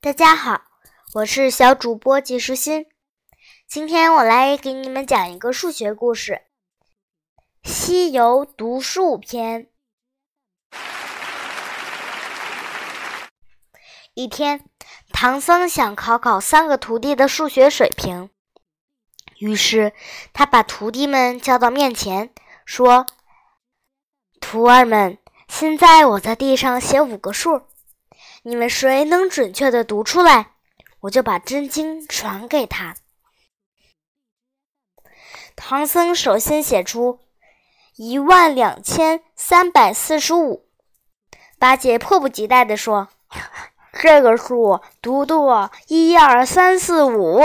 大家好，我是小主播季舒心。今天我来给你们讲一个数学故事，《西游读数篇》。一天，唐僧想考考三个徒弟的数学水平，于是他把徒弟们叫到面前，说：“徒儿们，现在我在地上写五个数。”你们谁能准确的读出来，我就把真经传给他。唐僧首先写出一万两千三百四十五，八戒迫不及待地说：“这个数读读一二三四五。”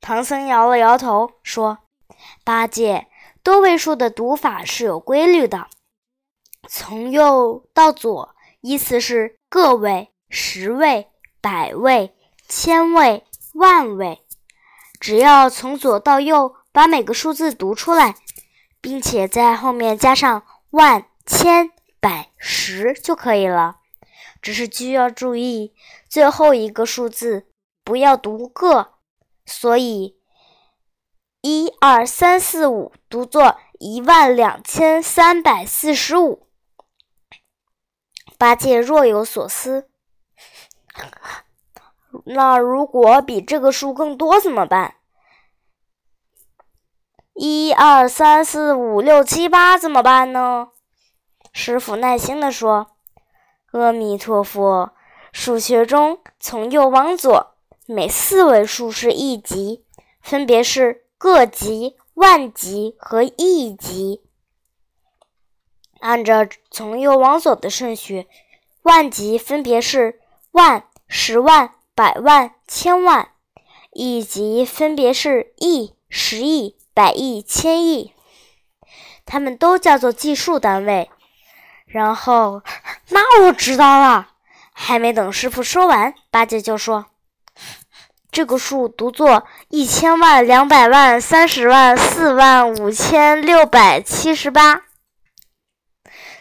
唐僧摇了摇头说：“八戒，多位数的读法是有规律的，从右到左，意思是。”个位、十位、百位、千位、万位，只要从左到右把每个数字读出来，并且在后面加上万、千、百、十就可以了。只是需要注意最后一个数字不要读个，所以一二三四五读作一万两千三百四十五。八戒若有所思，那如果比这个数更多怎么办？一二三四五六七八怎么办呢？师傅耐心地说：“阿弥陀佛，数学中从右往左，每四位数是一级，分别是个级、万级和亿级。”按照从右往左的顺序，万级分别是万、十万、百万、千万；亿级分别是亿、十亿、百亿、千亿。它们都叫做计数单位。然后，那我知道了。还没等师傅说完，八戒就说：“这个数读作一千万、两百万、三十万、四万五千六百七十八。”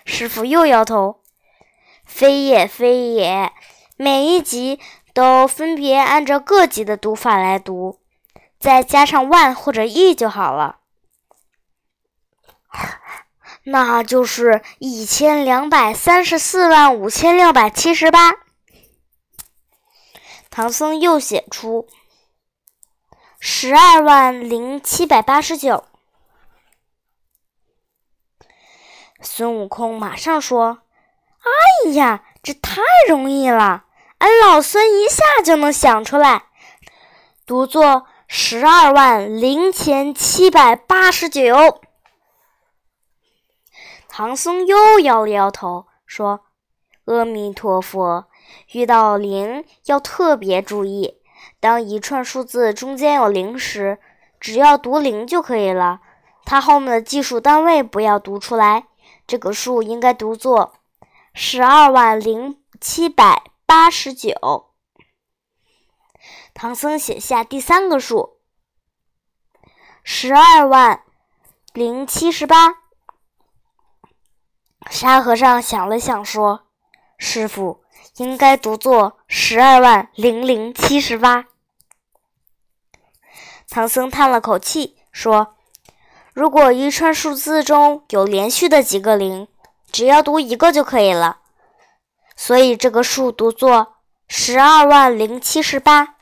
师傅又摇头：“非也，非也，每一级都分别按照各级的读法来读，再加上万或者亿就好了。那就是一千两百三十四万五千六百七十八。”唐僧又写出十二万零七百八十九。孙悟空马上说：“哎呀，这太容易了，俺老孙一下就能想出来，读作十二万零千七百八十九。”唐僧又摇了摇头，说：“阿弥陀佛，遇到零要特别注意。当一串数字中间有零时，只要读零就可以了，它后面的计数单位不要读出来。”这个数应该读作十二万零七百八十九。唐僧写下第三个数十二万零七十八。沙和尚想了想说：“师傅应该读作十二万零零七十八。”唐僧叹了口气说。如果一串数字中有连续的几个零，只要读一个就可以了。所以这个数读作十二万零七十八。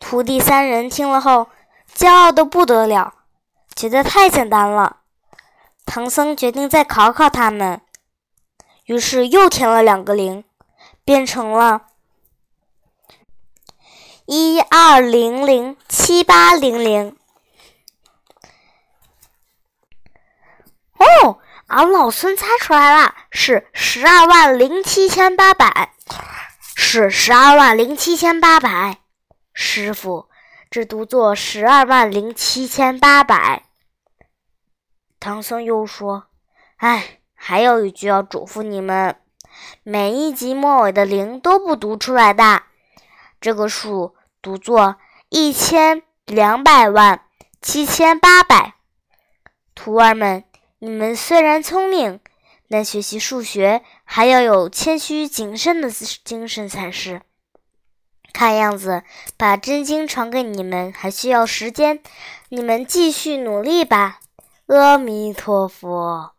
徒弟三人听了后，骄傲的不得了，觉得太简单了。唐僧决定再考考他们，于是又填了两个零，变成了。一二零零七八零零。哦，俺老孙猜出来了，是十二万零七千八百，是十二万零七千八百。师傅，这读作十二万零七千八百。唐僧又说：“哎，还有一句要嘱咐你们，每一集末尾的零都不读出来的。”这个数读作一千两百万七千八百，徒儿们，你们虽然聪明，但学习数学还要有谦虚谨慎的精神才是。看样子，把真经传给你们还需要时间，你们继续努力吧。阿弥陀佛。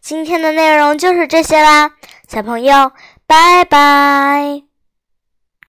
今天的内容就是这些啦，小朋友，拜拜。